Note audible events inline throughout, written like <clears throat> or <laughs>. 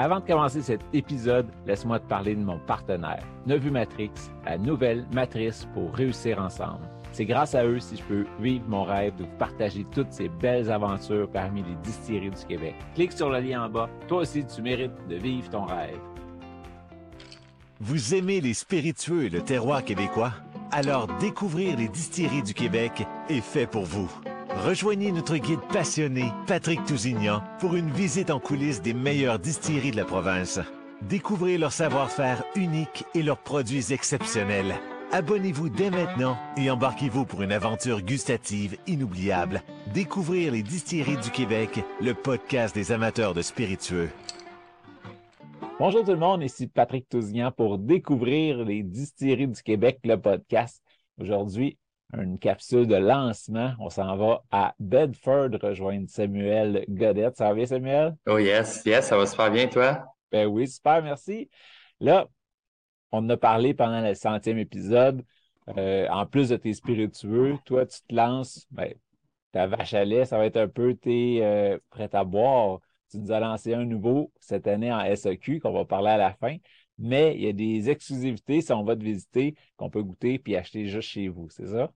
Avant de commencer cet épisode, laisse-moi te parler de mon partenaire, Nevu Matrix, la nouvelle matrice pour réussir ensemble. C'est grâce à eux si je peux vivre mon rêve de vous partager toutes ces belles aventures parmi les distilleries du Québec. Clique sur le lien en bas. Toi aussi, tu mérites de vivre ton rêve. Vous aimez les spiritueux et le terroir québécois? Alors découvrir les distilleries du Québec est fait pour vous. Rejoignez notre guide passionné, Patrick Tousignan, pour une visite en coulisses des meilleures distilleries de la province. Découvrez leur savoir-faire unique et leurs produits exceptionnels. Abonnez-vous dès maintenant et embarquez-vous pour une aventure gustative inoubliable. Découvrir les distilleries du Québec, le podcast des amateurs de spiritueux. Bonjour tout le monde, ici Patrick Tousignan pour découvrir les distilleries du Québec, le podcast. Aujourd'hui, une capsule de lancement. On s'en va à Bedford rejoindre Samuel Godette. Ça va bien, Samuel? Oh yes, yes, ça va super bien, toi? Ben oui, super, merci. Là, on en a parlé pendant le centième épisode. Euh, en plus de tes spiritueux, toi, tu te lances, ben, ta vache à lait, ça va être un peu tes euh, prêt à boire. Tu nous as lancé un nouveau cette année en SEQ qu'on va parler à la fin mais il y a des exclusivités si on va te visiter qu'on peut goûter puis acheter juste chez vous, c'est ça?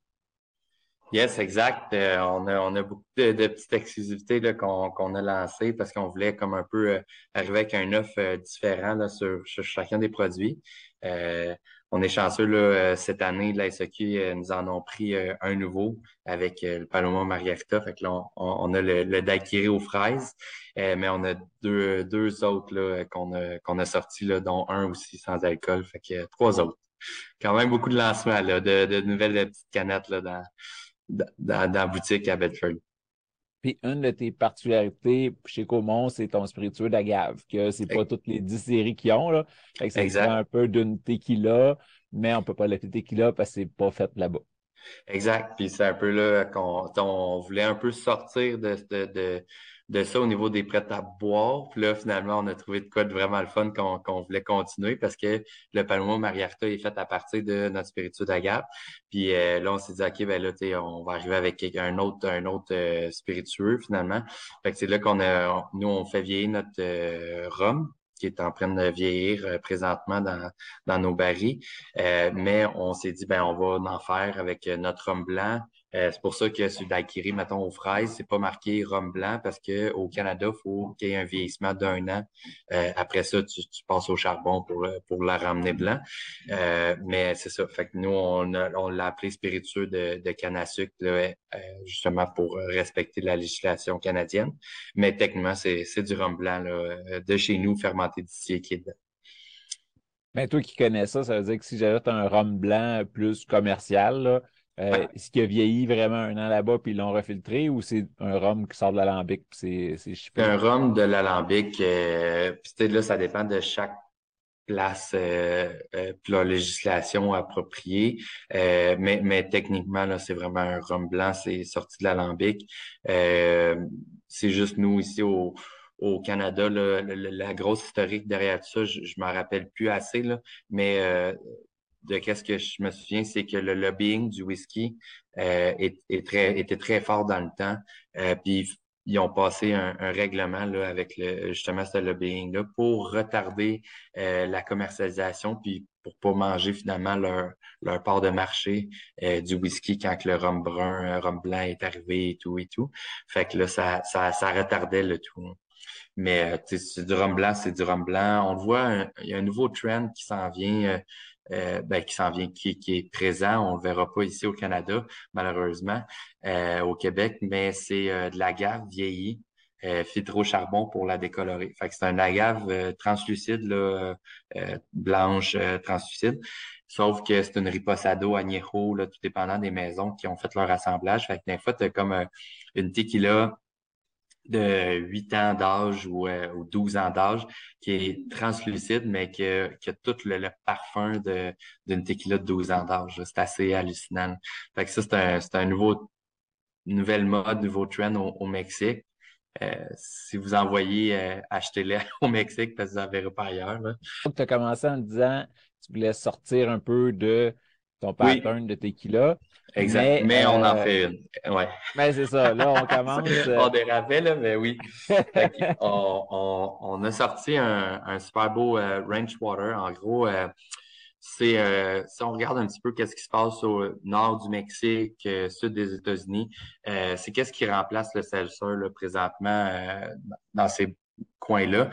Yes, exact. Euh, on, a, on a beaucoup de, petites exclusivités qu'on a lancées parce qu'on voulait comme un peu euh, arriver avec un offre euh, différent là, sur, chacun des produits. on est chanceux là, cette année, la SEQ nous en ont pris un nouveau avec le Paloma Margarita. Fait que là, on, a le, le daiquiri aux fraises, mais on a deux, deux autres qu'on a, qu'on a sortis, là, dont un aussi sans alcool. Fait que trois autres. Quand même beaucoup de lancements, là, de, de nouvelles petites canettes là, dans, dans, la boutique à Bedford. Puis une de tes particularités chez Comon, c'est ton spiritueux d'agave, que c'est pas toutes les dix séries qui ont, là. Fait que c'est un peu d'une tequila, mais on peut pas l'appeler tequila parce que c'est pas fait là-bas. Exact. Puis c'est un peu là qu'on on voulait un peu sortir de, de, de, de ça au niveau des prêts à boire. Puis là, finalement, on a trouvé de quoi de vraiment le fun qu'on voulait continuer parce que le Paloma Mariarta est fait à partir de notre spiritueux d'agave. Puis euh, là, on s'est dit, OK, ben là, on va arriver avec un autre, un autre euh, spiritueux finalement. C'est là qu'on a, nous, on fait vieillir notre euh, rhum qui est en train de vieillir présentement dans, dans nos barils. mais on s'est dit, ben on va en faire avec notre rhum blanc, euh, c'est pour ça que sur daiquiri, mettons, aux fraises, c'est pas marqué rhum blanc parce que au Canada, il faut qu'il y ait un vieillissement d'un an. Euh, après ça, tu, passes au charbon pour, pour la ramener blanc. Euh, mais c'est ça. Fait que nous, on, on l'a appelé spiritueux de, de canne à sucre, justement pour respecter la législation canadienne. Mais techniquement, c'est, c'est du rhum blanc là, de chez nous, fermenté d'ici qui est dedans. Ben, toi qui connais ça, ça veut dire que si j'avais un rhum blanc plus commercial, là, euh, est-ce qu'il a vieilli vraiment un an là-bas puis ils l'ont refiltré ou c'est un rhum qui sort de l'alambic? C'est un rhum de l'alambic. Euh, là, ça dépend de chaque place euh, euh la législation appropriée. Euh, mais, mais techniquement, là, c'est vraiment un rhum blanc, c'est sorti de l'alambic. c'est juste nous ici au, au Canada, la grosse historique derrière ça, je, je m'en rappelle plus assez, là, mais de qu'est-ce que je me souviens, c'est que le lobbying du whisky euh, est, très, était très fort dans le temps. Euh, puis ils ont passé un, règlement là, avec le, justement ce lobbying-là pour retarder euh, la commercialisation, puis pour pas manger finalement leur, leur part de marché euh, du whisky quand le rhum brun, le rhum blanc est arrivé et tout et tout. Fait que là, ça, ça, ça retardait le tout. Mais c'est du rhum blanc, c'est du rhum blanc. On le voit, il y a un nouveau trend qui s'en vient euh, ben, qui s'en vient, qui, qui, est présent. On le verra pas ici au Canada, malheureusement, euh, au Québec, mais c'est euh, de l'agave vieillie. Euh, filtré au charbon pour la décolorer. Fait que c'est un agave translucide, là, blanche translucide. Sauf que c'est une riposado añejo, là, tout dépendant des maisons qui ont fait leur assemblage. Fait que des fois, tu comme une tequila de 8 ans d'âge ou, euh, ou 12 ans d'âge qui est translucide, mais qui a, tout le, parfum de, d'une tequila de 12 ans d'âge. C'est assez hallucinant. Fait que ça, c'est un, un nouveau, nouvelle mode, nouveau trend au, Mexique. Euh, si vous envoyez, euh, achetez-les <laughs> au Mexique parce que vous n'en verrez pas ailleurs. Tu as commencé en disant tu voulais sortir un peu de ton pattern de tequila. Exact. Mais, on en euh, fait une. Ouais. Mais c'est ça. Là, on commence. Euh, <laughs> on dérapait, là, mais oui. <laughs> on, on, on, a sorti un, un super beau euh, range water. En gros, c'est si on regarde un petit peu qu'est-ce qui se passe au nord du Mexique, sud des États-Unis, c'est qu'est-ce qui remplace le seltzer là, présentement dans ces coins-là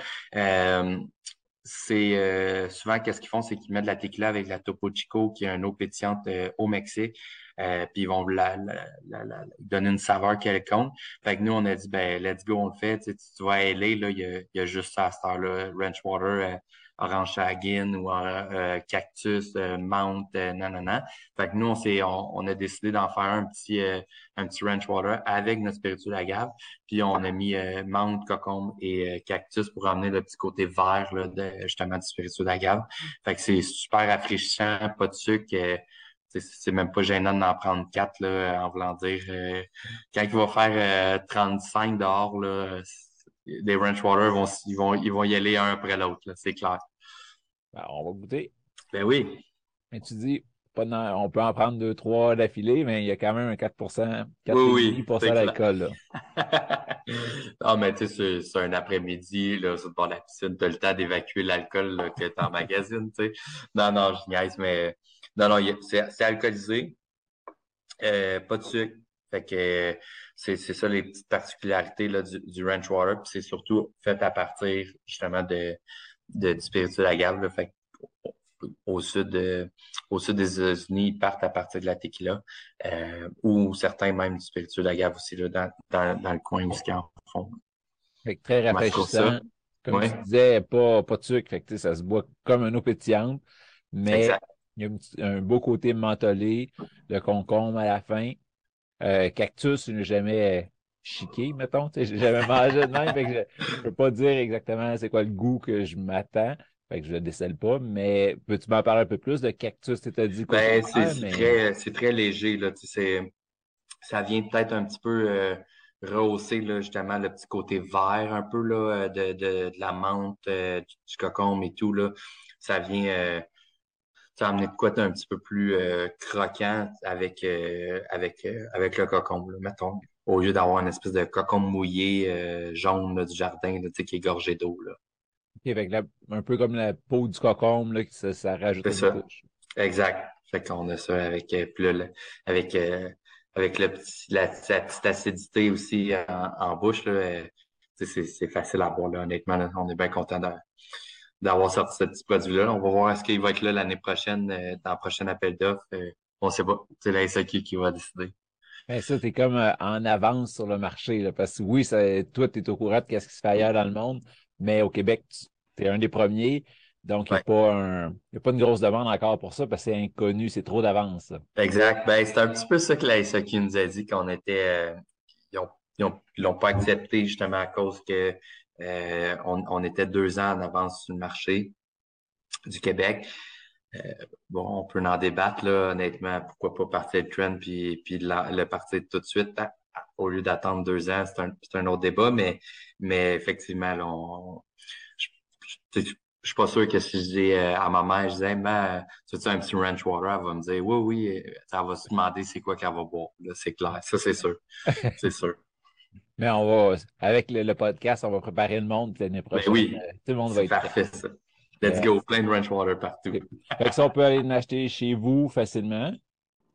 c'est euh, souvent qu'est-ce qu'ils font, c'est qu'ils mettent de la tequila avec la Topo Chico, qui est une eau pétillante euh, au Mexique, euh, puis ils vont la, donner une saveur quelconque. Fait que nous, on a dit, ben, let's go, on le fait. Tu, tu vas à là, il y a, juste ça à cette heure-là, Ranch Water, orange chagrin ou euh, cactus, euh, menthe, euh, nanana. Fait que nous, on, s'est, on, a décidé d'en faire un petit, euh, un petit ranch water avec notre spirituel agave. Puis on a mis menthe, cocombe et cactus pour amener le petit côté vert là, de, justement du spirituel agave. Fait que c'est super rafraîchissant, pas de sucre. c'est même pas gênant d'en prendre quatre, là, en voulant dire. quand il va faire 35 dehors, là, les ranch water vont, ils vont, ils vont y aller un après l'autre, c'est clair. Ben, on va goûter. Ben oui. Mais tu dis, on peut en prendre deux, trois d'affilée, mais il y a quand même un 4 4 oui, oui, d'alcool. <laughs> non, mais tu sais, c'est un après-midi, là, sur le bord de la piscine, tu as le temps d'évacuer l'alcool que tu magazine, tu sais. Non, non, je niaise, mais non, non, c'est alcoolisé. Euh, pas de sucre. Fait que c'est ça les petites particularités là, du, du ranch water. Puis c'est surtout fait à partir justement de, de, du spirituel agave. Là, fait au sud, de, au sud des États-Unis, ils partent à partir de la tequila, euh, ou certains même du spirituel agave aussi là, dans, dans, dans le coin du en fond. Fait que très rafraîchissant. Comme tu disais, pas, pas de sucre, fait que, ça se boit comme un eau pétillante, mais il y a un, beau côté mentholé, le concombre à la fin. Euh, cactus, je n'ai jamais chiqué, mettons. J'ai jamais mangé de même, fait que je, ne peux pas dire exactement c'est quoi le goût que je m'attends. Fait que je le décèle pas, mais peux-tu m'en parler un peu plus de cactus? Tu t'as dit quoi? Ben, c'est très, très, léger, là. Ça vient peut-être un petit peu euh, rehausser là, justement le petit côté vert un peu là, de, de, de la menthe, euh, du, cocombe et tout. Là. Ça vient euh, ça amener de quoi un petit peu plus euh, croquant avec, avec, avec le cocombe, là, mettons au lieu d'avoir une espèce de cocon mouillé euh, jaune du jardin là, qui est gorgé d'eau. Là. avec un peu comme la peau du cocombe, là, ça, ça rajoute une ça. Exact. Fait qu'on a ça avec, euh, avec, euh, avec le petit, la, petite acidité aussi en, bouche. Là, c'est, facile à boire, là, honnêtement. on est bien content d'avoir sorti ce petit produit-là. On va voir est-ce qu'il va être là l'année prochaine, dans le prochain appel d'offres. on ne sait pas. C'est la SAQ qui va décider. Ben ça, t'es comme euh, en avance sur le marché, là, parce que oui, ça, toi, tu es au courant de ce qui se fait ailleurs dans le monde, mais au Québec, tu es un des premiers. Donc, il n'y a, a pas une grosse demande encore pour ça parce que c'est inconnu, c'est trop d'avance. Exact. Ben, c'est un petit peu ça que la SAQ nous a dit qu'on était. Euh, ils l'ont pas accepté justement à cause que euh, on, on, était deux ans en avance sur le marché du Québec. Euh, bon, on peut en débattre, là, honnêtement. Pourquoi pas partir le trend puis, puis le partir tout de suite? Au lieu d'attendre deux ans? C'est un, un, autre débat, mais, mais effectivement, là, on, je, je, suis pas sûr que si je dis euh, à ma mère, je disais, ben, tu veux un petit ranch water? Elle va me dire, oui, oui, elle va se demander c'est quoi qu'elle va boire. C'est clair. Ça, c'est sûr. <laughs> c'est sûr. Mais on va, avec le, podcast, on va préparer le monde l'année ben prochaine. oui, euh, tout le monde va être parfait. Ça. Let's go, plein de ranch water partout. Fait que ça, on peut aller l'acheter chez vous facilement.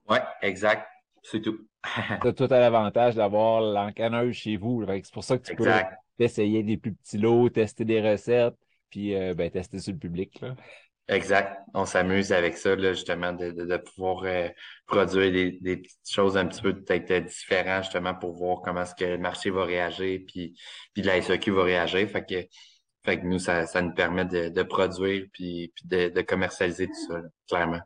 Oui, exact. C'est tout. <laughs> tu as tout à l'avantage d'avoir l'encanneuse chez vous. C'est pour ça que tu peux essayer des plus petits lots, tester des recettes, puis euh, ben, tester sur le public. Là. Exact. On s'amuse avec ça, là, justement, de, de, pouvoir euh, produire des, des, petites choses un petit peu peut-être différentes, justement, pour voir comment est-ce que le marché va réagir, puis, puis la SEQ va réagir. Fait que fait que nous, ça, ça nous permet de, de produire puis, puis de, de, commercialiser tout ça, clairement.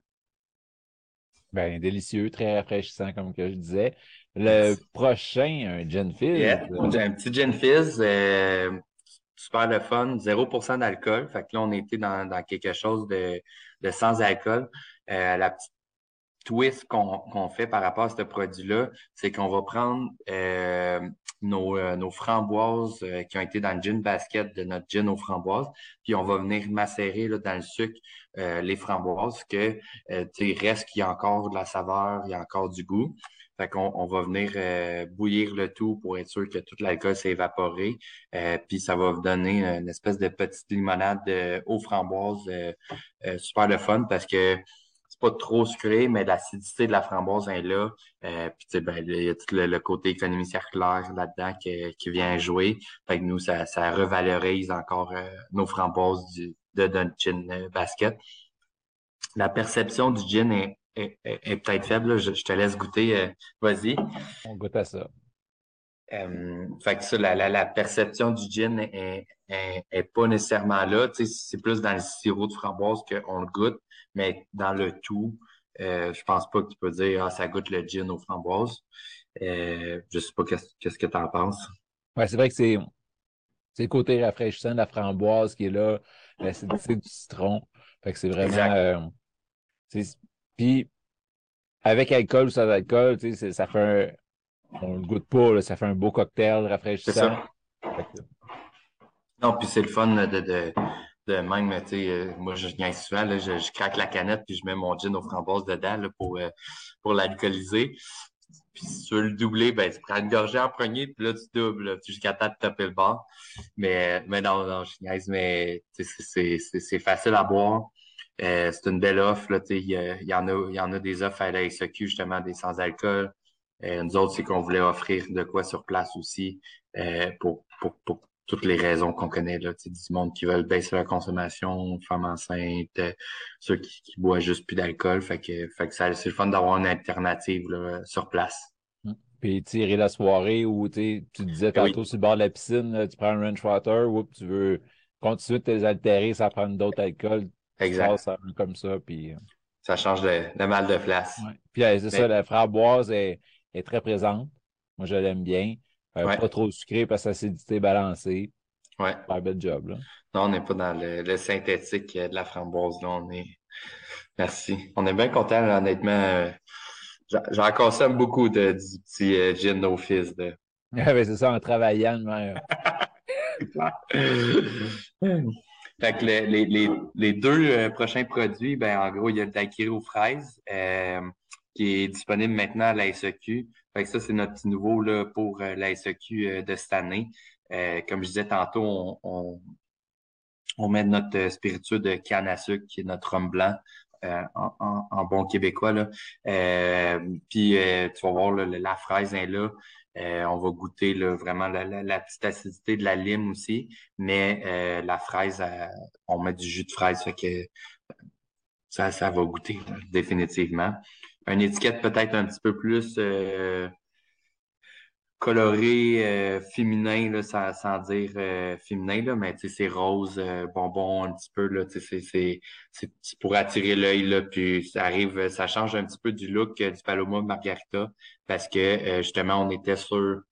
Ben, délicieux, très rafraîchissant, comme que je disais. Le prochain, un Gin Fizz. un petit Gin Fizz, euh, super le fun, 0% d'alcool. Fait que là, on était dans, dans quelque chose de, de sans alcool. Euh, la petite twist qu'on fait par rapport à ce produit-là, c'est qu'on va prendre euh, nos, euh, nos, framboises euh, qui ont été dans le gin basket de notre gin aux framboises, puis on va venir macérer là, dans le sucre les framboises, que il reste qu'il y a encore de la saveur, il y a encore du goût. Fait qu'on on va venir bouillir le tout pour être sûr que tout l'alcool s'est évaporé. puis ça va vous donner une espèce de petite limonade aux framboises super le fun parce que pas trop sucré, mais l'acidité de la framboise est là. Euh, puis, ben, il y a tout le, côté économie circulaire là-dedans qui, qui, vient jouer. Fait que nous, ça, ça revalorise encore euh, nos framboises du, de, gin euh, basket. La perception du gin est, est, peut-être faible. Je, te laisse goûter. Euh, vas-y. On goûte à ça. fait que ça, la, la, la, perception du gin est, est, est pas nécessairement là. c'est plus dans le sirop de framboise qu'on le goûte mais dans le tout, euh, je pense pas que tu peux dire ah, ça goûte le gin aux framboises. Euh, je sais pas qu'est-ce que tu en penses. Ouais, c'est vrai que c'est le côté rafraîchissant de la framboise qui est là, l'acidité du citron. Fait que c'est vraiment. Euh, puis avec alcool ou sans alcool, ça fait un. On le goûte pas, ça fait un beau cocktail rafraîchissant. Non, puis c'est le fun de, de même, tu sais, euh, moi, je viens souvent, là, je, je, craque la canette puis je mets mon gin aux framboises dedans là, pour, euh, pour l'alcooliser. Puis si tu veux le doubler, ben, tu prends une gorgée en premier, puis là, tu doubles, jusqu'à temps de taper le bord. Mais, mais non, non, je niaise, mais c'est facile à boire. Euh, c'est une belle offre. Là, il, y, en a, il y en a des offres à la SEQ, justement, des sans-alcool. Euh, nous autres, c'est qu'on voulait offrir de quoi sur place aussi euh, pour, pour, pour toutes les raisons qu'on connaît, là, du monde qui veulent baisser leur consommation, femmes enceintes, euh, ceux qui, qui boivent juste plus d'alcool. Fait que, fait que c'est le fun d'avoir une alternative là, sur place. Hum. Puis tirer la soirée où tu disais tantôt sur le bord de la piscine, tu prends un ranch water ou tu veux continuer de te altérer sans prendre d'autres alcools. Exact. Ça comme ça. Puis... Euh, ça change de, mal de place. Puis c'est ça, la framboise est, est très présente. Moi, je l'aime bien. Euh, pas trop sucré parce que l'acidité balancée. Ouais. un bel job. Là. Non, on n'est pas dans le, synthétique de la framboise. Là. On est... Merci. On est bien content, honnêtement. Euh, j'en consomme beaucoup de, du petit euh, gin no fizz. De... <laughs> c'est ça, en travaillant. <laughs> fait que les, les, les deux prochains produits, ben, en gros, il y a le daiquiri aux fraises qui est disponible maintenant à la SEQ. Fait que ça, c'est notre petit nouveau là, pour euh, la SEQ euh, de cette année. Euh, comme je disais tantôt, on, on, met notre spiritueux de canne à sucre, qui est notre rhum blanc, en, bon québécois. Là. puis tu vas voir la fraise est là. on va goûter vraiment la, petite acidité de la lime aussi. Mais la fraise, on met du jus de fraise, fait que ça, ça va goûter définitivement une étiquette peut-être un petit peu plus euh, coloré, euh, féminin, là, sans, sans dire euh, féminin, là, mais c'est rose, bonbon un petit peu, là, c'est pour attirer l'œil, puis ça arrive, ça change un petit peu du look du Paloma Margarita, parce que justement, on était sur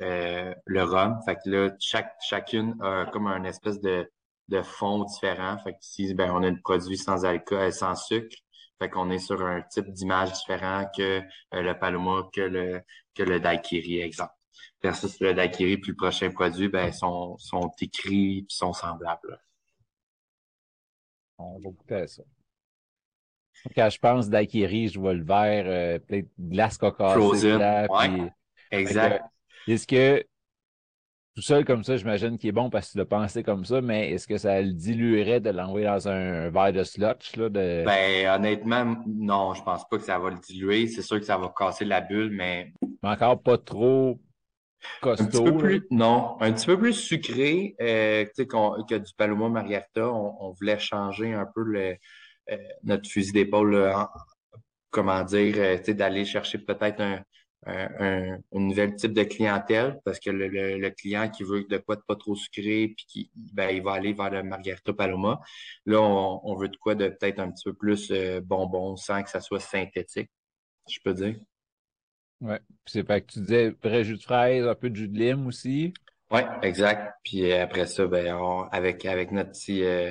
le rhum. Fait que là, chaque, chacune a comme un espèce de, de fond différent. Fait que si ben, on a un produit sans alcool, sans sucre, fait qu'on est sur un type d'image différent que euh, le Paloma, que le, que le Daiquiri, exemple. Versus le Daiquiri, puis le prochain produit, ben, sont, sont écrits puis sont semblables. On va goûter à ça. Quand je pense Daiquiri, je vois le verre, euh, peut-être glace coca. Frozen, ouais, exact. Est-ce que tout seul comme ça, j'imagine qu'il est bon parce que tu l'as pensé comme ça, mais est-ce que ça le diluerait de l'envoyer dans un, verre de slotch? Là, de... Ben, honnêtement, non, je pense pas que ça va le diluer. C'est sûr que ça va casser la bulle, mais. Mais encore pas trop costaud. Un petit peu plus, non, un petit peu plus sucré euh, que du Paloma Margarita. On, voulait changer un peu le, euh, notre fusil d'épaule, comment dire, euh, d'aller chercher peut-être un, un, nouvel type de clientèle parce que le, client qui veut de quoi de pas trop sucré puis qui ben, il va aller vers le Margarita Paloma. Là, on, veut de quoi de peut-être un petit peu plus euh, bonbon sans que ça soit synthétique, je peux dire. Oui. c'est pas que tu disais vrai jus de fraise, un peu de jus de lime aussi. Oui, exact. Puis euh, après ça, ben, avec, avec notre petit euh,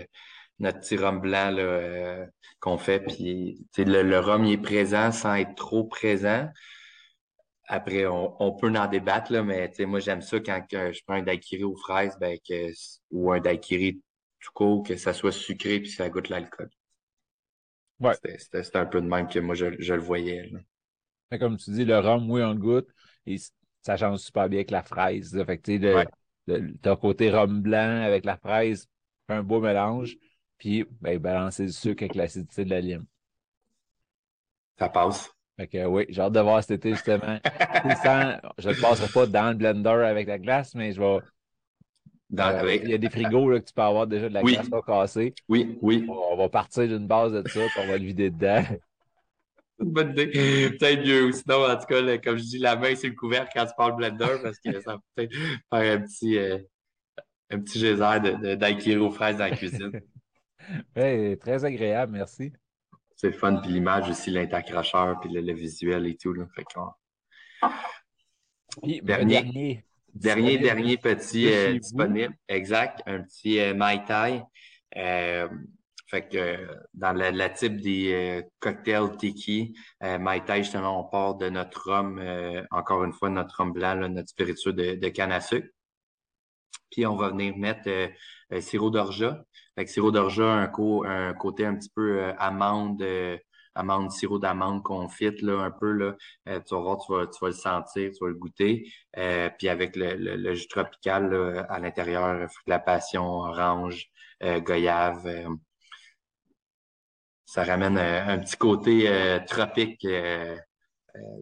notre petit rhum blanc qu'on fait. Puis le, le rhum il est présent sans être trop présent. Après, on, peut en débattre, là, mais moi, j'aime ça quand je prends un daiquiri aux fraises ben, que, ou un daiquiri tout court, que ça soit sucré puis ça goûte l'alcool. Ouais. C'était un peu de même que moi, je, le voyais. Comme tu dis, le rhum, oui, on le goûte. Et ça change super bien avec la fraise. Fait que, côté rhum blanc avec la fraise, un beau mélange. Puis, ben, balancer le sucre avec l'acidité de la lime. Ça passe. Fait que oui, j'ai hâte de voir cet été justement. <laughs> je ne passerai pas dans le blender avec la glace, mais je vais. Euh, il y a des frigos là, que tu peux avoir déjà de la glace pas cassée. Oui, oui. On, va partir d'une base de ça, puis on va le vider dedans. <laughs> Bonne idée. Peut-être mieux. Sinon, en tout cas, comme je dis, la main c'est le couvercle quand tu parles blender parce que ça peut peut-être faire un petit, euh, un petit geyser de, de, aux fraises dans la cuisine. <laughs> oui, très agréable, merci c'est le fun. Puis l'image aussi, l'intercrocheur, puis le, visuel et tout. Là. Fait dernier, dernier, dernier, petit euh, disponible. Exact. Un petit euh, Mai Tai. Euh, fait que dans le, type des cocktails tiki, Mai Tai, justement, on part de notre rhum, encore une fois, notre rhum blanc, notre spiritueux de, de canne à sucre. Puis on va venir mettre sirop d'orgeat. Fait sirop d'orgeat, un, un côté un petit peu euh, amande, euh, amande, sirop d'amande confite, là, un peu, là. Euh, tu vas voir, tu vas, tu vas le sentir, tu vas le goûter. puis avec le, le, jus tropical à l'intérieur, fruit de la passion, orange, goyave. ça ramène un petit côté tropique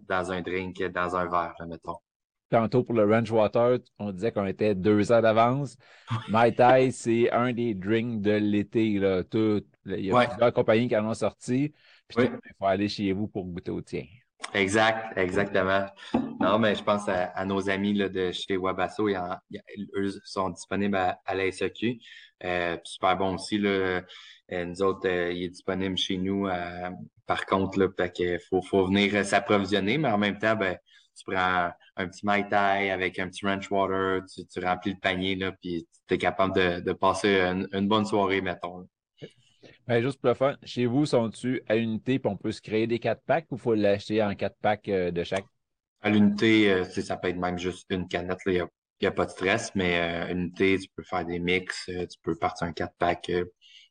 dans un drink, dans un verre, mettons. Tantôt pour le Ranch Water, on disait qu'on était deux ans d'avance. Mai Tai, c'est un des drinks de l'été. Là. Tout, il y a plusieurs compagnies qui en ont sorti. Puis il faut aller chez vous pour goûter au tien. Exact, exactement. Non, mais je pense à, nos amis là, de chez Wabasso. eux sont disponibles à, la SEQ. Euh, super bon aussi. Là. Euh, nous autres, euh, il est disponible chez nous. par contre, là, il faut, faut venir s'approvisionner, mais en même temps, ben, tu prends un petit Mai Tai avec un petit ranch water, tu, remplis le panier, là, puis tu es capable de, passer une, bonne soirée, mettons. Ben, juste pour le fun, chez vous, sont-tu à l'unité puis on peut se créer des quatre packs ou il faut l'acheter en quatre packs euh, de chaque? À l'unité, euh, ça peut être même juste une canette, il n'y a, pas de stress, mais à euh, l'unité, tu peux faire des mix, tu peux partir un quatre pack,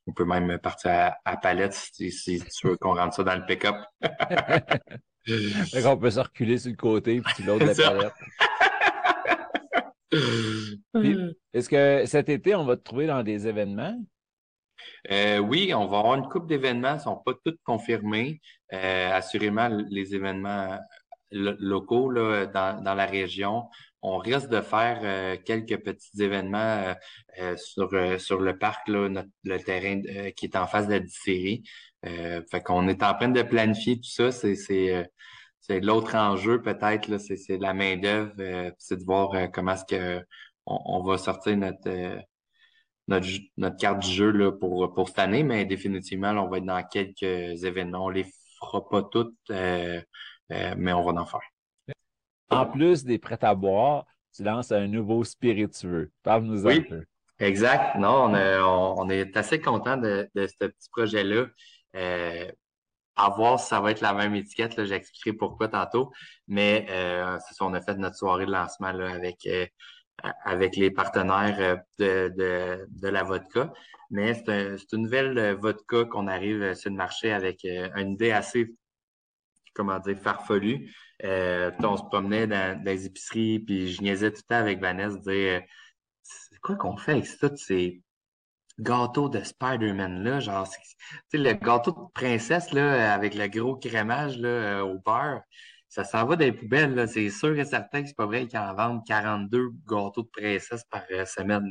on peut même partir à, palette si, si tu veux qu'on rentre ça dans le pick-up. <laughs> Fait qu'on peut se reculer sur le côté puis l'autre la palette. <laughs> Est-ce que cet été, on va te trouver dans des événements? Euh, oui, on va avoir une coupe d'événements, ils ne sont pas tous confirmés. Euh, assurément, les événements locaux là, dans, dans, la région. On risque de faire euh, quelques petits événements sur, sur le parc, là, le terrain qui est en face de la distillerie. fait qu'on est en train de planifier tout ça. C'est l'autre enjeu peut-être, c'est la main-d'œuvre, euh, c'est de voir euh, comment est-ce que on, va sortir notre, euh, notre, notre, carte du jeu là, pour, pour cette année, mais définitivement, on va être dans quelques événements. On les fera pas toutes, mais on va en faire. En plus des prêts à boire, tu lances un nouveau spiritueux. Parle-nous un peu. Exact. Non, on, on, est assez content de, de ce petit projet-là à voir si ça va être la même étiquette. J'expliquerai pourquoi tantôt. Mais euh, c'est ça, on a fait notre soirée de lancement là, avec, euh, avec les partenaires euh, de, de, de la vodka. Mais c'est un, une nouvelle euh, vodka qu'on arrive sur le marché avec une idée assez, comment dire, farfelue. on se promenait dans, des épiceries, puis je niaisais tout le temps avec Vanessa, dire c'est quoi qu'on fait avec ça? C'est gâteau de Spider-Man, là, genre, le gâteau de princesse, là, avec le gros crémage, là, euh, au beurre, ça s'en va des poubelles. C'est sûr et certain que c'est pas vrai qu'ils en vendent 42 gâteaux de princesse par euh, semaine.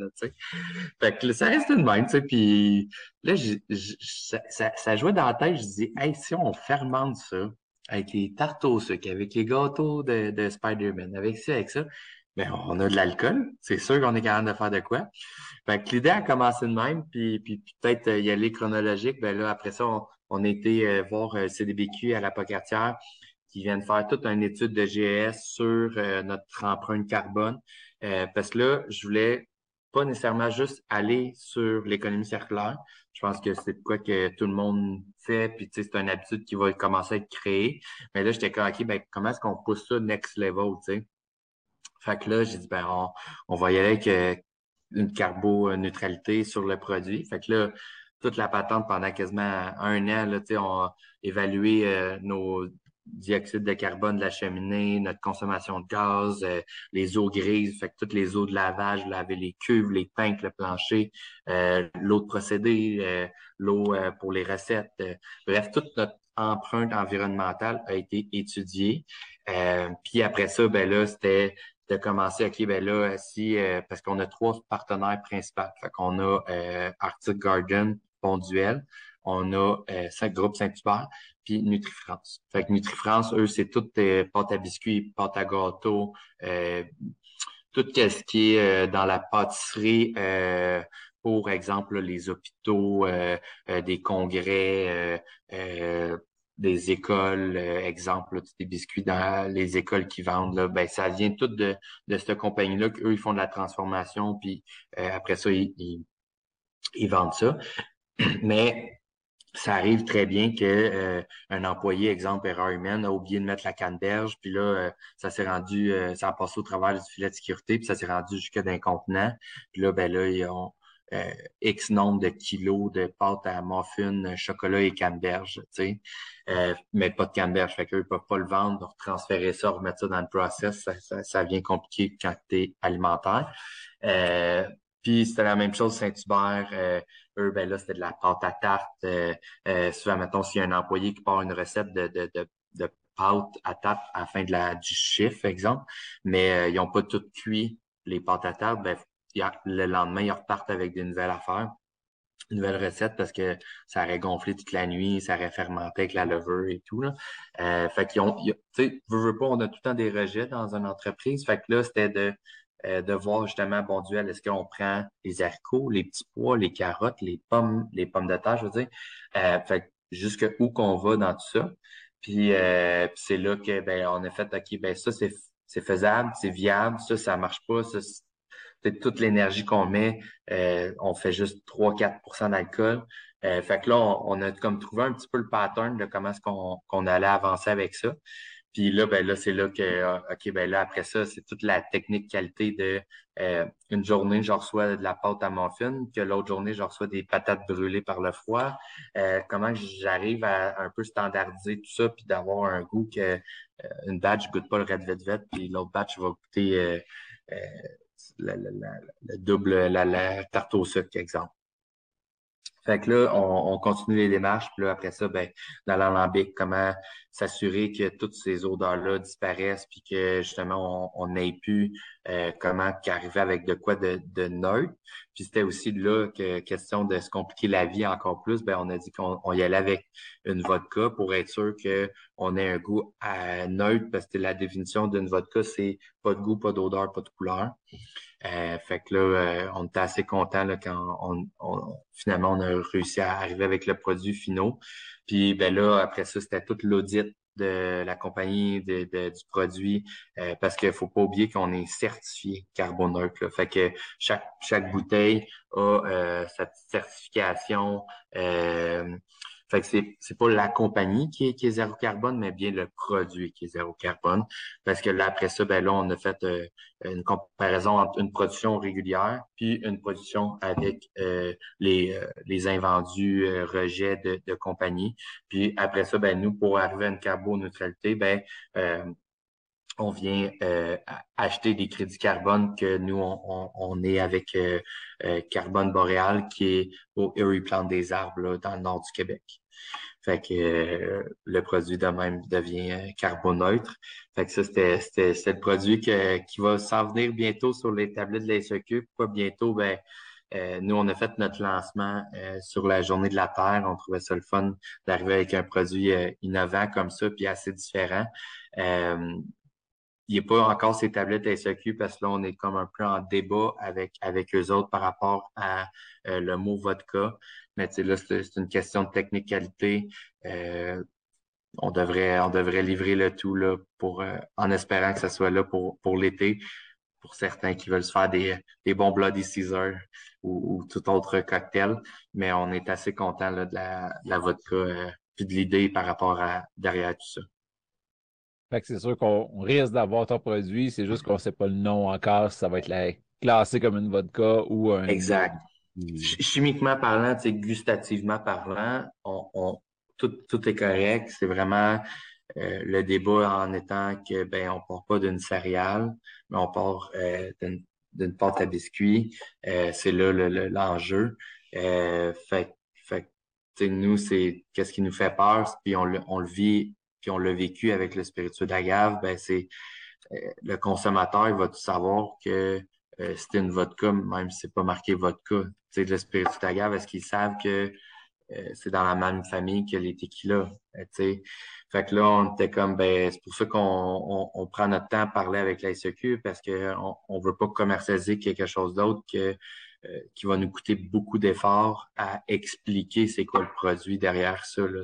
Fait que ça reste une même, puis là, ça, ça, jouait dans la tête, je dis, hey, si on fermente ça, avec les tartes au sucre, avec les gâteaux de, de Spider-Man, avec ça, avec ça, ben, on a de l'alcool. C'est sûr qu'on est capable de faire de quoi. Fait que l'idée a commencé de même, puis, puis peut-être euh, y aller chronologique. Ben là, après ça, on, on a été euh, voir euh, CDBQ à la Pocatière qui viennent faire toute une étude de GS sur notre empreinte carbone. parce que là, je voulais pas nécessairement juste aller sur l'économie circulaire. Je pense que c'est quoi que tout le monde fait, puis tu sais, c'est une habitude qui va commencer à être créée. Mais là, j'étais comme, OK, ben, comment est-ce qu'on pousse ça next level, tu sais? Fait que là, j'ai dit, ben, on, va y aller avec euh, une carboneutralité sur le produit. Fait que là, toute la patente pendant quasiment un an, là, on a évalué euh, nos dioxyde de carbone de la cheminée, notre consommation de gaz, euh, les eaux grises, fait que toutes les eaux de lavage, laver les cuves, les pinques, le plancher, euh, l'eau de procédé, euh, l'eau pour les recettes. bref, toute notre empreinte environnementale a été étudiée. puis après ça, ben là, c'était de commencer, OK, ben là, si, parce qu'on a trois partenaires principaux. Fait qu'on a Arctic Garden, Ponduel, on a cinq groupes Saint-Hubert, puis NutriFrance. Fait que NutriFrance, eux, c'est tout euh, pâte à biscuits, pâte à gâteau, euh, tout ce qui est euh, dans la pâtisserie, euh, pour exemple, les hôpitaux, des congrès, des écoles, exemple, des biscuits dans les écoles qui vendent, là, ben, ça vient tout de, de cette compagnie-là, qu'eux, ils font de la transformation, puis après ça, ils, ils vendent ça. <clears throat> Mais ça arrive très bien que euh, un employé, exemple erreur humaine, a oublié de mettre la canneberge, puis là, euh, ça s'est rendu, euh, ça a passé au travers du filet de sécurité, puis ça s'est rendu jusqu'à d'un contenant. Puis là, ben là, ils ont X nombre de kilos de pâte à muffin, chocolat et canneberge, tu sais, mais pas de canneberge. Fait qu'eux, ils peuvent pas le vendre, transférer ça, remettre ça dans le process, ça, ça, ça vient compliqué quand tu alimentaire. Puis c'était la même chose Saint-Hubert. Eux, ben là, c'était de la pâte à tarte. Euh, euh, souvent, mettons, s'il y a un employé qui part une recette de, de, de, de pâte à tarte à la fin de la, du chiffre, exemple, mais euh, ils n'ont pas tout cuit les pâtes à tarte, ben, le lendemain, ils repartent avec des nouvelles affaires, une nouvelle recette parce que ça aurait gonflé toute la nuit, ça aurait fermenté avec la levure et tout. Là. Euh, fait qu'ils ont, tu sais, veux, veux pas, on a tout le temps des rejets dans une entreprise. Fait que là, c'était de euh, de voir justement, bon duel, est-ce qu'on prend les haricots, les petits pois, les carottes, les pommes, les pommes de terre, je veux dire? Euh, fait jusque où qu'on va dans tout ça. Puis euh, c'est là que ben on a fait OK, ben ça c'est c'est faisable, c'est viable, ça ça marche pas, ça c'est toute l'énergie qu'on met, euh, on fait juste 3-4% d'alcool. Euh, fait que là, on, a comme trouvé un petit peu le pattern de comment est-ce qu'on qu'on allait avancer avec ça. Puis là, ben là, c'est là que, ah, OK, ben là, après ça, c'est toute la technique qualité de euh, une journée, je reçois de la pâte à muffin, que l'autre journée, je reçois des patates brûlées par le froid. Euh, comment j'arrive à un peu standardiser tout ça, puis d'avoir un goût que euh, une batch goûte pas le red velvet, puis l'autre batch va goûter le double, la, la tarte au sucre, exemple. Fait que là, on, on, continue les démarches. Puis là, après ça, ben, dans l'alambic, comment s'assurer que toutes ces odeurs-là disparaissent, puis que justement, on n'ait plus euh, comment qu'arriver avec de quoi de, de neutre. Puis c'était aussi là que question de se compliquer la vie encore plus, ben on a dit qu'on y allait avec une vodka pour être sûr qu'on ait un goût à neutre, parce que la définition d'une vodka, c'est pas de goût, pas d'odeur, pas de couleur. Euh, fait que là, euh, on était assez content quand on, finalement on a réussi à arriver avec le produit finaux. Puis ben là, après ça, c'était tout l'audit de la compagnie de, du produit euh, parce qu'il faut pas oublier qu'on est certifié carboneutre. Fait que chaque, chaque bouteille a sa certification. Fait que c'est, pas la compagnie qui est, qui est zéro carbone, mais bien le produit qui est zéro carbone. Parce que là, après ça, ben là, on a fait euh, une comparaison entre une production régulière puis une production avec euh, les, euh, les invendus rejets de, de compagnie. Puis après ça, ben nous, pour arriver à une carboneutralité, ben on vient acheter des crédits carbone que nous, on, on, est avec Carbone Boréal qui est au Erie Plant des arbres dans le nord du Québec. Fait que euh, le produit de même devient euh, carboneutre. Fait que ça, c'était, le produit qui va s'en venir bientôt sur les tablettes de la SEQ. Pourquoi bientôt? Ben, Euh, nous, on a fait notre lancement euh, sur la journée de la Terre. On trouvait ça le fun d'arriver avec un produit euh, innovant comme ça, puis assez différent. Il n'y a pas encore ces tablettes SEQ parce que là, on est comme un peu en débat avec, avec eux autres par rapport à le mot vodka. Mais là, c'est une question de technique qualité. on devrait, on devrait livrer le tout là, pour, en espérant que ça soit là pour, pour l'été pour certains qui veulent se faire des, des bons Bloody Caesar ou, tout autre cocktail. Mais on est assez content de, la, vodka euh, puis de l'idée par rapport à derrière tout ça. Fait que c'est sûr qu'on risque d'avoir ton produit, c'est juste qu'on ne sait pas le nom encore, si ça va être classé comme une vodka ou un. Exact. Chimiquement parlant, gustativement parlant, on, tout, tout est correct. C'est vraiment euh, le débat en étant que ben on part pas d'une céréale, mais on part euh, d'une pâte à biscuits. Euh, c'est là l'enjeu. fait fait nous, c'est qu'est-ce qui nous fait peur, puis on le, on le vit, puis on l'a vécu avec le spiritueux d'agave, ben c'est le consommateur, il va tout savoir que c'était une vodka, même si c'est pas marqué vodka. Le spiritueux d'agave, est-ce qu'ils savent que c'est dans la même famille que les tequilas? Fait que là, on était comme, ben, c'est pour ça qu'on on, prend notre temps à parler avec la SEQ parce qu'on on veut pas commercialiser quelque chose d'autre que euh, qui va nous coûter beaucoup d'efforts à expliquer c'est quoi le produit derrière ça, là.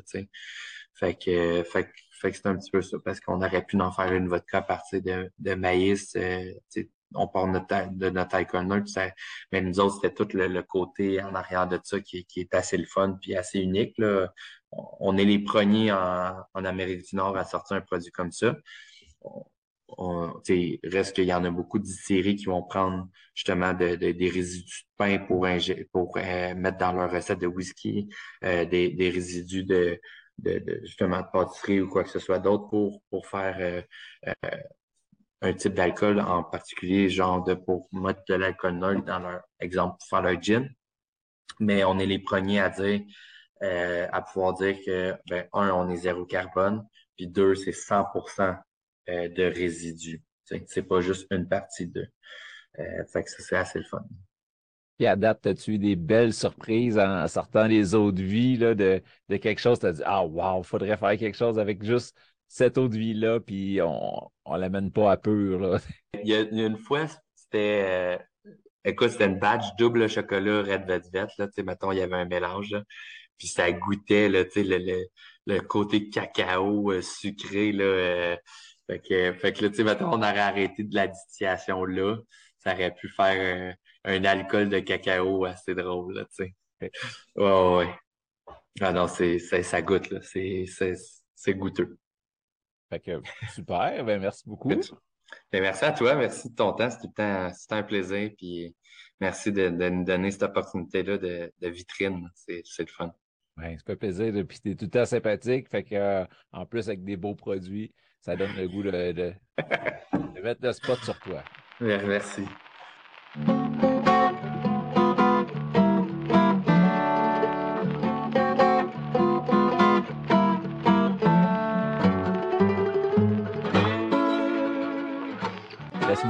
Fait que, fait, fait que c'est un petit peu ça, parce qu'on aurait pu en faire une vodka à partir de, de maïs, euh, on parle de notre icon mais nous autres, c'était tout le, côté en arrière de ça qui, est assez le fun puis assez unique. Là on est les premiers en, Amérique du Nord à sortir un produit comme ça. On, reste qu'il y en a beaucoup de qui vont prendre justement des résidus de pain pour, pour euh, mettre dans leur recette de whisky, euh, des, résidus de, justement de pâtisserie ou quoi que ce soit d'autre pour, pour faire euh, un type d'alcool en particulier, genre de pour mettre de l'alcool neutre dans leur exemple pour faire leur gin. Mais on est les premiers à dire euh, à pouvoir dire que, ben, un, on est zéro carbone, puis deux, c'est 100 euh, de résidus. C'est pas juste une partie de. Euh, fait que ça, c'est assez le fun. Puis à date, as-tu eu des belles surprises en sortant les eaux de vie là, de, de quelque chose? Tu as dit Ah wow, faudrait faire quelque chose avec juste cette eau de vie-là, puis on ne l'amène pas à pur. <laughs> Il, y a, une fois, c'était écoute, c'était une badge double chocolat Red Velvet. Là, mettons, il y avait un mélange. Puis ça goûtait là, le, le, le côté cacao euh, sucré. Là, euh, fait que, fait que là, tu sais, maintenant, on aurait arrêté de la distillation là. Ça aurait pu faire un, alcool de cacao assez drôle, là, tu sais. Ouais, ouais. Ah non, c'est, ça goûte, là. C'est, c'est, c'est goûteux. Fait que, super. Ben, merci beaucoup. Ben, merci à toi. Merci de ton temps. C'était un plaisir. Puis merci de, de nous donner cette opportunité-là de, de vitrine. C'est, c'est le fun. Ben, ça fait plaisir. Puis es tout le temps sympathique. Fait que, euh, en plus, avec des beaux produits, ça donne le goût de, de, de mettre le spot sur toi. <laughs> Merci.